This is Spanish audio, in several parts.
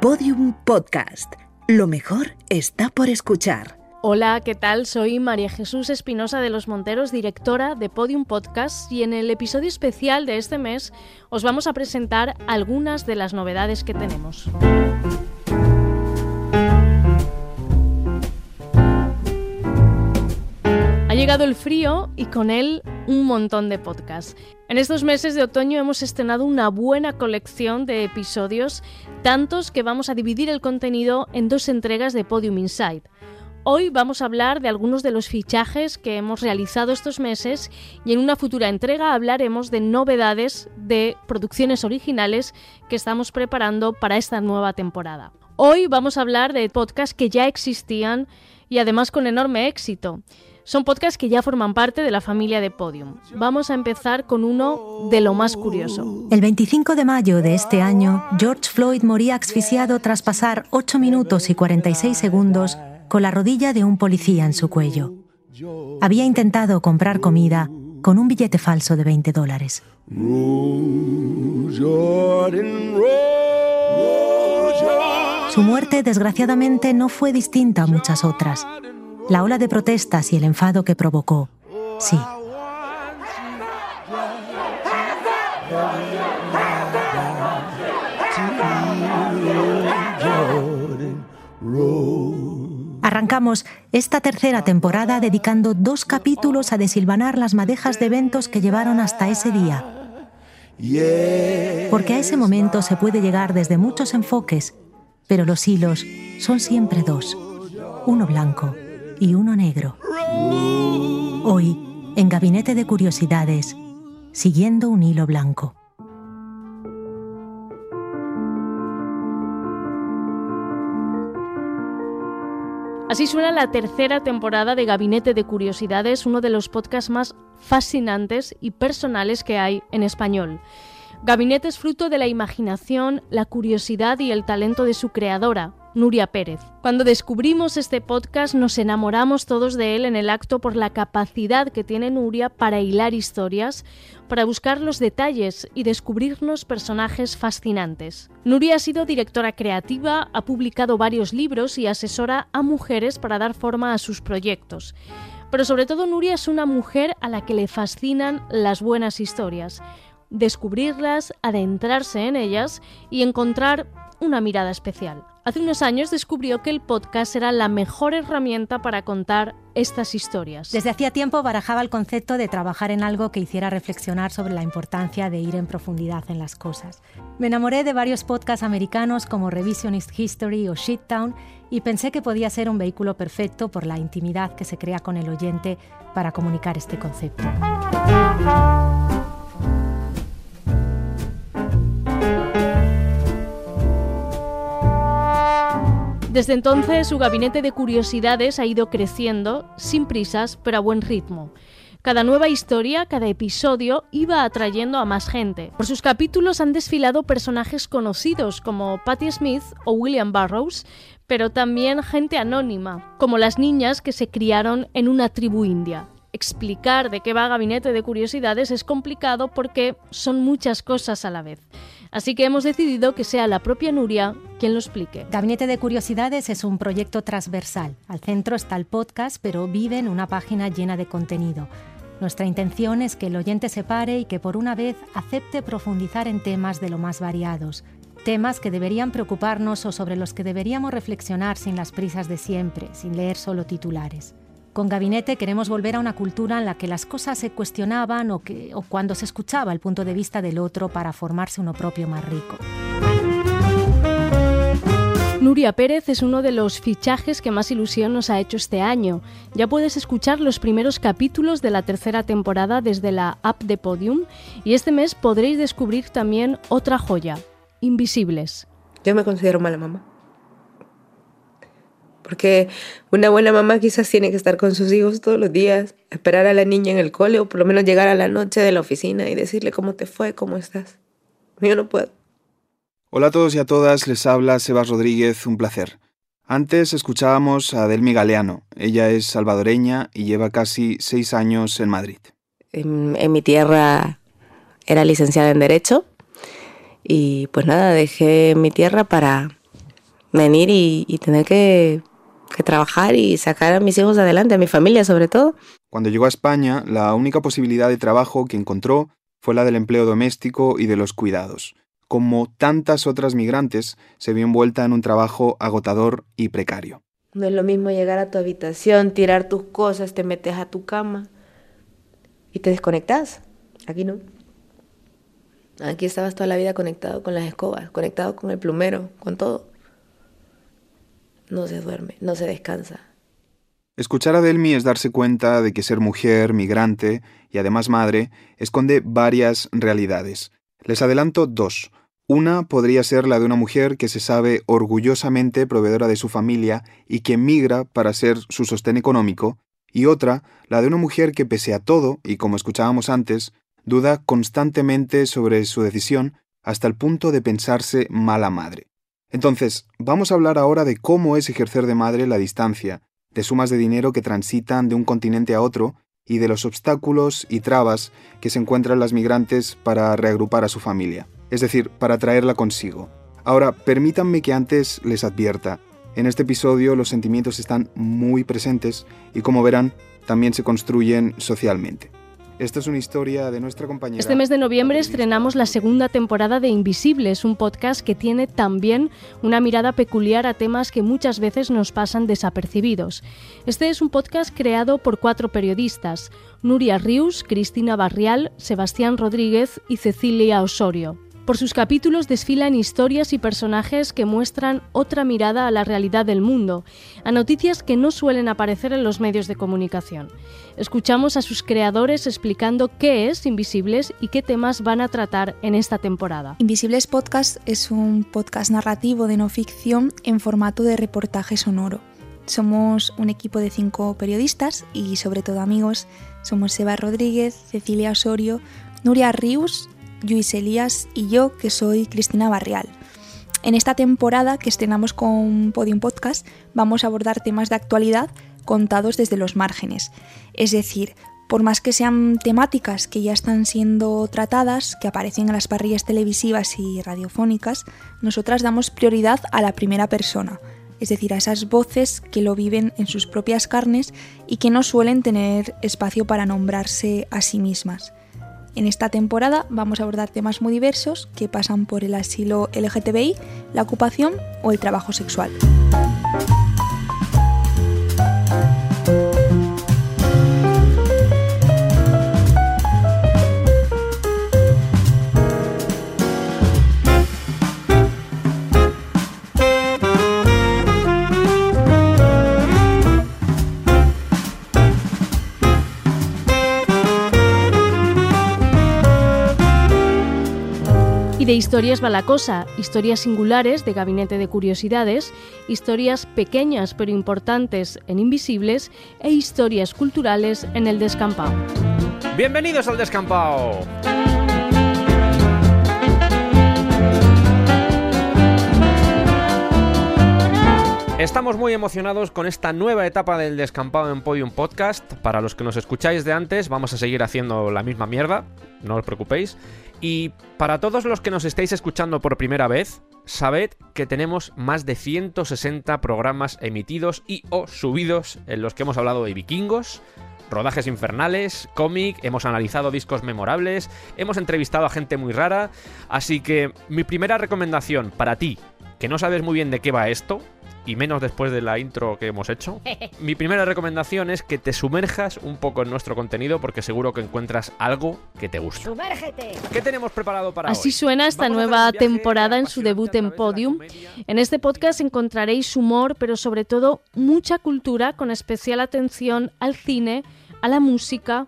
Podium Podcast. Lo mejor está por escuchar. Hola, ¿qué tal? Soy María Jesús Espinosa de los Monteros, directora de Podium Podcast, y en el episodio especial de este mes os vamos a presentar algunas de las novedades que tenemos. El frío y con él un montón de podcasts. En estos meses de otoño hemos estrenado una buena colección de episodios, tantos que vamos a dividir el contenido en dos entregas de Podium Insight. Hoy vamos a hablar de algunos de los fichajes que hemos realizado estos meses y en una futura entrega hablaremos de novedades de producciones originales que estamos preparando para esta nueva temporada. Hoy vamos a hablar de podcasts que ya existían y además con enorme éxito. Son podcasts que ya forman parte de la familia de Podium. Vamos a empezar con uno de lo más curioso. El 25 de mayo de este año, George Floyd moría asfixiado tras pasar 8 minutos y 46 segundos con la rodilla de un policía en su cuello. Había intentado comprar comida con un billete falso de 20 dólares. Su muerte, desgraciadamente, no fue distinta a muchas otras la ola de protestas y el enfado que provocó. Sí. Arrancamos esta tercera temporada dedicando dos capítulos a desilvanar las madejas de eventos que llevaron hasta ese día. Porque a ese momento se puede llegar desde muchos enfoques, pero los hilos son siempre dos, uno blanco y uno negro. Hoy, en Gabinete de Curiosidades, siguiendo un hilo blanco. Así suena la tercera temporada de Gabinete de Curiosidades, uno de los podcasts más fascinantes y personales que hay en español. Gabinete es fruto de la imaginación, la curiosidad y el talento de su creadora, Nuria Pérez. Cuando descubrimos este podcast nos enamoramos todos de él en el acto por la capacidad que tiene Nuria para hilar historias, para buscar los detalles y descubrirnos personajes fascinantes. Nuria ha sido directora creativa, ha publicado varios libros y asesora a mujeres para dar forma a sus proyectos. Pero sobre todo Nuria es una mujer a la que le fascinan las buenas historias descubrirlas, adentrarse en ellas y encontrar una mirada especial. Hace unos años descubrió que el podcast era la mejor herramienta para contar estas historias. Desde hacía tiempo barajaba el concepto de trabajar en algo que hiciera reflexionar sobre la importancia de ir en profundidad en las cosas. Me enamoré de varios podcasts americanos como Revisionist History o Shittown y pensé que podía ser un vehículo perfecto por la intimidad que se crea con el oyente para comunicar este concepto. Desde entonces su gabinete de curiosidades ha ido creciendo, sin prisas, pero a buen ritmo. Cada nueva historia, cada episodio iba atrayendo a más gente. Por sus capítulos han desfilado personajes conocidos como Patti Smith o William Burroughs, pero también gente anónima, como las niñas que se criaron en una tribu india. Explicar de qué va Gabinete de Curiosidades es complicado porque son muchas cosas a la vez. Así que hemos decidido que sea la propia Nuria quien lo explique. Gabinete de Curiosidades es un proyecto transversal. Al centro está el podcast, pero vive en una página llena de contenido. Nuestra intención es que el oyente se pare y que por una vez acepte profundizar en temas de lo más variados, temas que deberían preocuparnos o sobre los que deberíamos reflexionar sin las prisas de siempre, sin leer solo titulares. Con Gabinete queremos volver a una cultura en la que las cosas se cuestionaban o, que, o cuando se escuchaba el punto de vista del otro para formarse uno propio más rico. Nuria Pérez es uno de los fichajes que más ilusión nos ha hecho este año. Ya puedes escuchar los primeros capítulos de la tercera temporada desde la app de Podium y este mes podréis descubrir también otra joya, Invisibles. Yo me considero mala mamá. Porque una buena mamá quizás tiene que estar con sus hijos todos los días, esperar a la niña en el cole o por lo menos llegar a la noche de la oficina y decirle cómo te fue, cómo estás. Yo no puedo. Hola a todos y a todas, les habla Sebas Rodríguez, un placer. Antes escuchábamos a Delmi Galeano. Ella es salvadoreña y lleva casi seis años en Madrid. En, en mi tierra era licenciada en Derecho y pues nada, dejé mi tierra para venir y, y tener que, que trabajar y sacar a mis hijos adelante, a mi familia sobre todo. Cuando llegó a España, la única posibilidad de trabajo que encontró fue la del empleo doméstico y de los cuidados. Como tantas otras migrantes, se vio envuelta en un trabajo agotador y precario. No es lo mismo llegar a tu habitación, tirar tus cosas, te metes a tu cama y te desconectas. Aquí no. Aquí estabas toda la vida conectado con las escobas, conectado con el plumero, con todo. No se duerme, no se descansa. Escuchar a Delmi es darse cuenta de que ser mujer, migrante y además madre esconde varias realidades. Les adelanto dos. Una podría ser la de una mujer que se sabe orgullosamente proveedora de su familia y que migra para ser su sostén económico, y otra, la de una mujer que pese a todo, y como escuchábamos antes, duda constantemente sobre su decisión hasta el punto de pensarse mala madre. Entonces, vamos a hablar ahora de cómo es ejercer de madre la distancia, de sumas de dinero que transitan de un continente a otro y de los obstáculos y trabas que se encuentran las migrantes para reagrupar a su familia, es decir, para traerla consigo. Ahora, permítanme que antes les advierta, en este episodio los sentimientos están muy presentes y como verán, también se construyen socialmente. Esta es una historia de nuestra compañera. Este mes de noviembre estrenamos la segunda temporada de Invisibles, un podcast que tiene también una mirada peculiar a temas que muchas veces nos pasan desapercibidos. Este es un podcast creado por cuatro periodistas, Nuria Rius, Cristina Barrial, Sebastián Rodríguez y Cecilia Osorio. Por sus capítulos desfilan historias y personajes que muestran otra mirada a la realidad del mundo, a noticias que no suelen aparecer en los medios de comunicación. Escuchamos a sus creadores explicando qué es Invisibles y qué temas van a tratar en esta temporada. Invisibles Podcast es un podcast narrativo de no ficción en formato de reportaje sonoro. Somos un equipo de cinco periodistas y sobre todo amigos. Somos Seba Rodríguez, Cecilia Osorio, Nuria Rius, Luis Elías y yo, que soy Cristina Barrial. En esta temporada que estrenamos con Podium Podcast vamos a abordar temas de actualidad contados desde los márgenes. Es decir, por más que sean temáticas que ya están siendo tratadas, que aparecen en las parrillas televisivas y radiofónicas, nosotras damos prioridad a la primera persona, es decir, a esas voces que lo viven en sus propias carnes y que no suelen tener espacio para nombrarse a sí mismas. En esta temporada vamos a abordar temas muy diversos que pasan por el asilo LGTBI, la ocupación o el trabajo sexual. Historias va historias singulares de Gabinete de Curiosidades, historias pequeñas pero importantes en Invisibles e historias culturales en El Descampado. Bienvenidos al Descampado. Estamos muy emocionados con esta nueva etapa del descampado en Podium Podcast. Para los que nos escucháis de antes, vamos a seguir haciendo la misma mierda, no os preocupéis. Y para todos los que nos estáis escuchando por primera vez, sabed que tenemos más de 160 programas emitidos y o subidos en los que hemos hablado de vikingos, rodajes infernales, cómic, hemos analizado discos memorables, hemos entrevistado a gente muy rara, así que mi primera recomendación para ti, que no sabes muy bien de qué va esto, y menos después de la intro que hemos hecho, mi primera recomendación es que te sumerjas un poco en nuestro contenido porque seguro que encuentras algo que te gusta. ¡Sumérgete! ¿Qué tenemos preparado para Así hoy? suena esta Vamos nueva temporada en su debut en Podium. En este podcast encontraréis humor, pero sobre todo mucha cultura con especial atención al cine, a la música,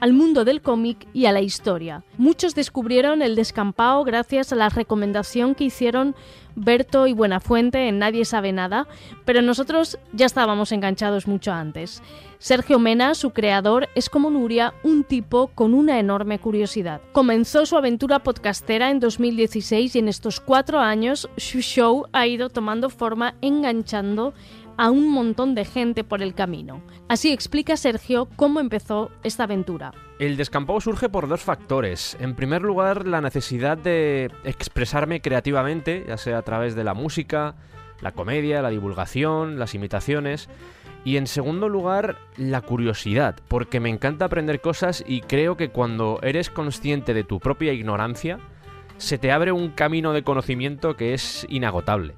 al mundo del cómic y a la historia. Muchos descubrieron el descampado gracias a la recomendación que hicieron Berto y Buenafuente en Nadie sabe nada, pero nosotros ya estábamos enganchados mucho antes. Sergio Mena, su creador, es como Nuria, un tipo con una enorme curiosidad. Comenzó su aventura podcastera en 2016 y en estos cuatro años su show ha ido tomando forma enganchando a un montón de gente por el camino. Así explica Sergio cómo empezó esta aventura. El descampado surge por dos factores. En primer lugar, la necesidad de expresarme creativamente, ya sea a través de la música, La comedia, la divulgación, las imitaciones. Y en segundo lugar, la curiosidad, porque me encanta aprender cosas y creo que cuando eres consciente de tu propia ignorancia, se te abre un camino de conocimiento que es inagotable.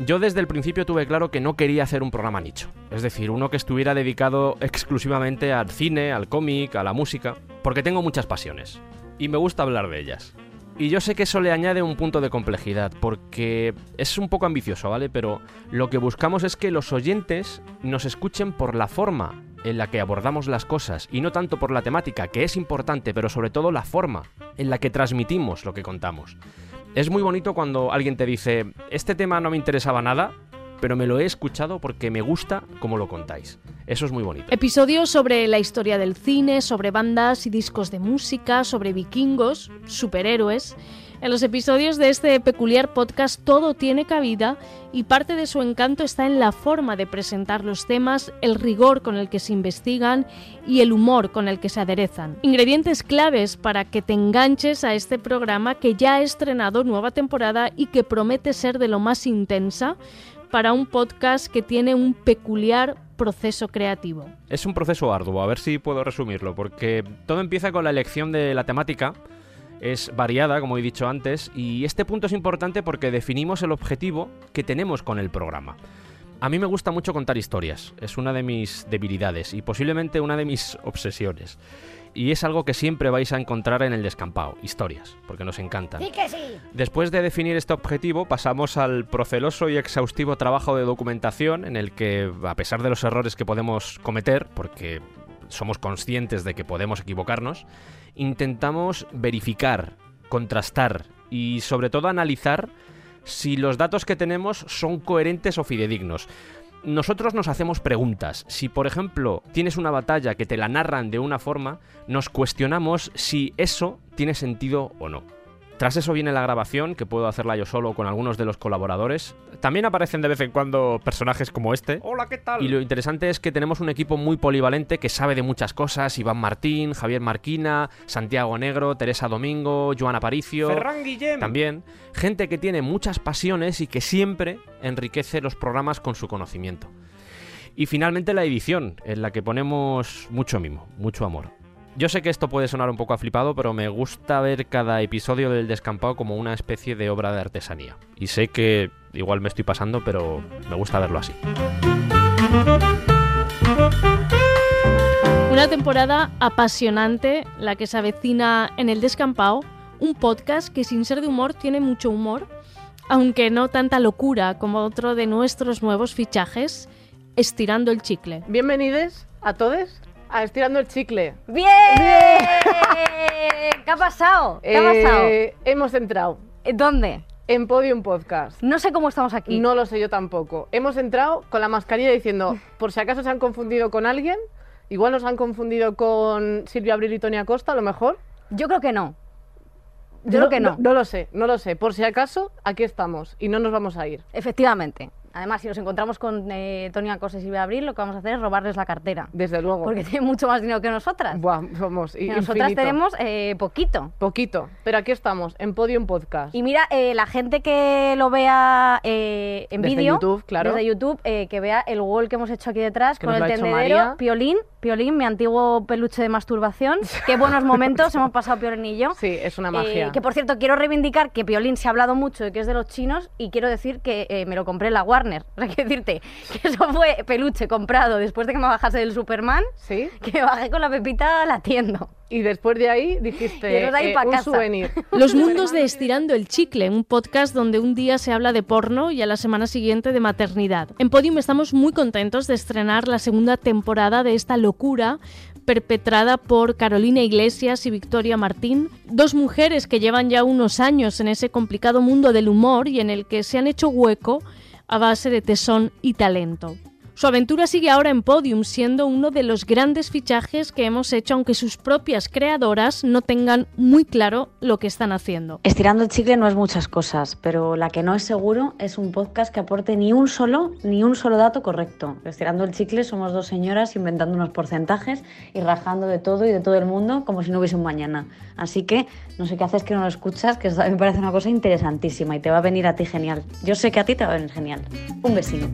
Yo desde el principio tuve claro que no quería hacer un programa nicho, es decir, uno que estuviera dedicado exclusivamente al cine, al cómic, a la música, porque tengo muchas pasiones y me gusta hablar de ellas. Y yo sé que eso le añade un punto de complejidad, porque es un poco ambicioso, ¿vale? Pero lo que buscamos es que los oyentes nos escuchen por la forma en la que abordamos las cosas, y no tanto por la temática, que es importante, pero sobre todo la forma en la que transmitimos lo que contamos. Es muy bonito cuando alguien te dice, este tema no me interesaba nada, pero me lo he escuchado porque me gusta como lo contáis. Eso es muy bonito. Episodios sobre la historia del cine, sobre bandas y discos de música, sobre vikingos, superhéroes. En los episodios de este peculiar podcast todo tiene cabida y parte de su encanto está en la forma de presentar los temas, el rigor con el que se investigan y el humor con el que se aderezan. Ingredientes claves para que te enganches a este programa que ya ha estrenado nueva temporada y que promete ser de lo más intensa para un podcast que tiene un peculiar proceso creativo. Es un proceso arduo, a ver si puedo resumirlo, porque todo empieza con la elección de la temática es variada, como he dicho antes, y este punto es importante porque definimos el objetivo que tenemos con el programa. A mí me gusta mucho contar historias, es una de mis debilidades y posiblemente una de mis obsesiones. Y es algo que siempre vais a encontrar en el descampado, historias, porque nos encantan. Sí que sí. Después de definir este objetivo, pasamos al proceloso y exhaustivo trabajo de documentación, en el que, a pesar de los errores que podemos cometer, porque somos conscientes de que podemos equivocarnos, intentamos verificar, contrastar y sobre todo analizar si los datos que tenemos son coherentes o fidedignos. Nosotros nos hacemos preguntas. Si, por ejemplo, tienes una batalla que te la narran de una forma, nos cuestionamos si eso tiene sentido o no. Tras eso viene la grabación, que puedo hacerla yo solo con algunos de los colaboradores. También aparecen de vez en cuando personajes como este. Hola, ¿qué tal? Y lo interesante es que tenemos un equipo muy polivalente que sabe de muchas cosas. Iván Martín, Javier Marquina, Santiago Negro, Teresa Domingo, Joan Aparicio. Ferran Guillem. También. Gente que tiene muchas pasiones y que siempre enriquece los programas con su conocimiento. Y finalmente la edición, en la que ponemos mucho mimo, mucho amor. Yo sé que esto puede sonar un poco aflipado, pero me gusta ver cada episodio del descampado como una especie de obra de artesanía. Y sé que igual me estoy pasando, pero me gusta verlo así. Una temporada apasionante la que se avecina en el descampado, un podcast que sin ser de humor tiene mucho humor, aunque no tanta locura como otro de nuestros nuevos fichajes, Estirando el Chicle. Bienvenidos a todos a Estirando el Chicle. ¡Bien! ¿Qué ha pasado? ¿Qué ha pasado? Eh, hemos entrado ¿Dónde? en Podium Podcast. No sé cómo estamos aquí. No lo sé yo tampoco. Hemos entrado con la mascarilla diciendo, por si acaso se han confundido con alguien, igual nos han confundido con Silvia Abril y Tony Acosta, a lo mejor. Yo creo que no. Yo creo que no. No lo sé, no lo sé. Por si acaso, aquí estamos y no nos vamos a ir. Efectivamente. Además, si nos encontramos con eh, Tony Acosta y Abril, lo que vamos a hacer es robarles la cartera. Desde luego. Porque tienen mucho más dinero que nosotras. Buah, Y nosotras tenemos eh, poquito. Poquito. Pero aquí estamos, en Podium Podcast. Y mira, eh, la gente que lo vea eh, en Desde vídeo, YouTube, claro. desde YouTube, que vea el wall que hemos hecho aquí detrás Que con el tendedero. Piolín, Piolín, mi antiguo peluche de masturbación. Qué buenos momentos hemos pasado Piolín y yo. Sí, es una magia. que por cierto, quiero reivindicar que Piolín se ha hablado mucho de que es de los chinos y quiero decir que me lo compré en la Warner. O sea, quiero decirte que eso fue peluche comprado después de que me bajase del Superman, Sí. que bajé con la pepita latiendo. Y después de ahí dijiste, de ahí eh, un casa. souvenir. Los mundos de Estirando el Chicle, un podcast donde un día se habla de porno y a la semana siguiente de maternidad. En Podium estamos muy contentos de estrenar la segunda temporada de esta locura perpetrada por Carolina Iglesias y Victoria Martín, dos mujeres que llevan ya unos años en ese complicado mundo del humor y en el que se han hecho hueco a base de tesón y talento. Su aventura sigue ahora en Podium, siendo uno de los grandes fichajes que hemos hecho, aunque sus propias creadoras no tengan muy claro lo que están haciendo. Estirando el chicle no es muchas cosas, pero la que no es seguro es un podcast que aporte ni un solo, ni un solo dato correcto. Estirando el chicle somos dos señoras inventando unos porcentajes y rajando de todo y de todo el mundo como si no hubiese un mañana. Así que no sé qué haces que no lo escuchas, que me parece una cosa interesantísima y te va a venir a ti genial. Yo sé que a ti te va a venir genial. Un besito.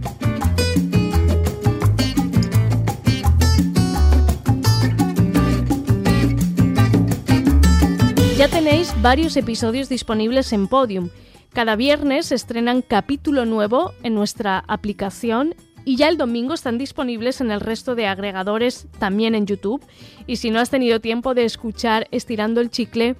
Ya tenéis varios episodios disponibles en Podium. Cada viernes estrenan capítulo nuevo en nuestra aplicación y ya el domingo están disponibles en el resto de agregadores también en YouTube. Y si no has tenido tiempo de escuchar Estirando el Chicle,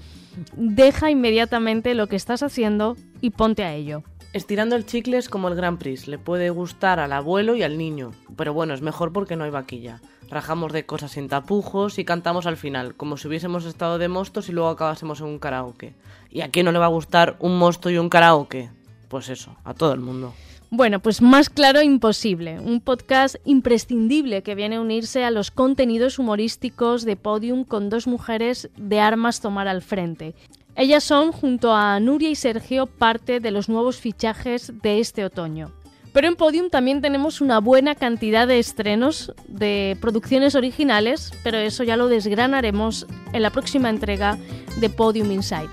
deja inmediatamente lo que estás haciendo y ponte a ello. Estirando el chicle es como el Grand Prix, le puede gustar al abuelo y al niño, pero bueno, es mejor porque no hay vaquilla. Rajamos de cosas sin tapujos y cantamos al final, como si hubiésemos estado de mostos y luego acabásemos en un karaoke. ¿Y a quién no le va a gustar un mosto y un karaoke? Pues eso, a todo el mundo. Bueno, pues más claro imposible. Un podcast imprescindible que viene a unirse a los contenidos humorísticos de Podium con dos mujeres de armas tomar al frente. Ellas son, junto a Nuria y Sergio, parte de los nuevos fichajes de este otoño. Pero en Podium también tenemos una buena cantidad de estrenos de producciones originales, pero eso ya lo desgranaremos en la próxima entrega de Podium Inside.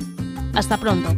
Hasta pronto.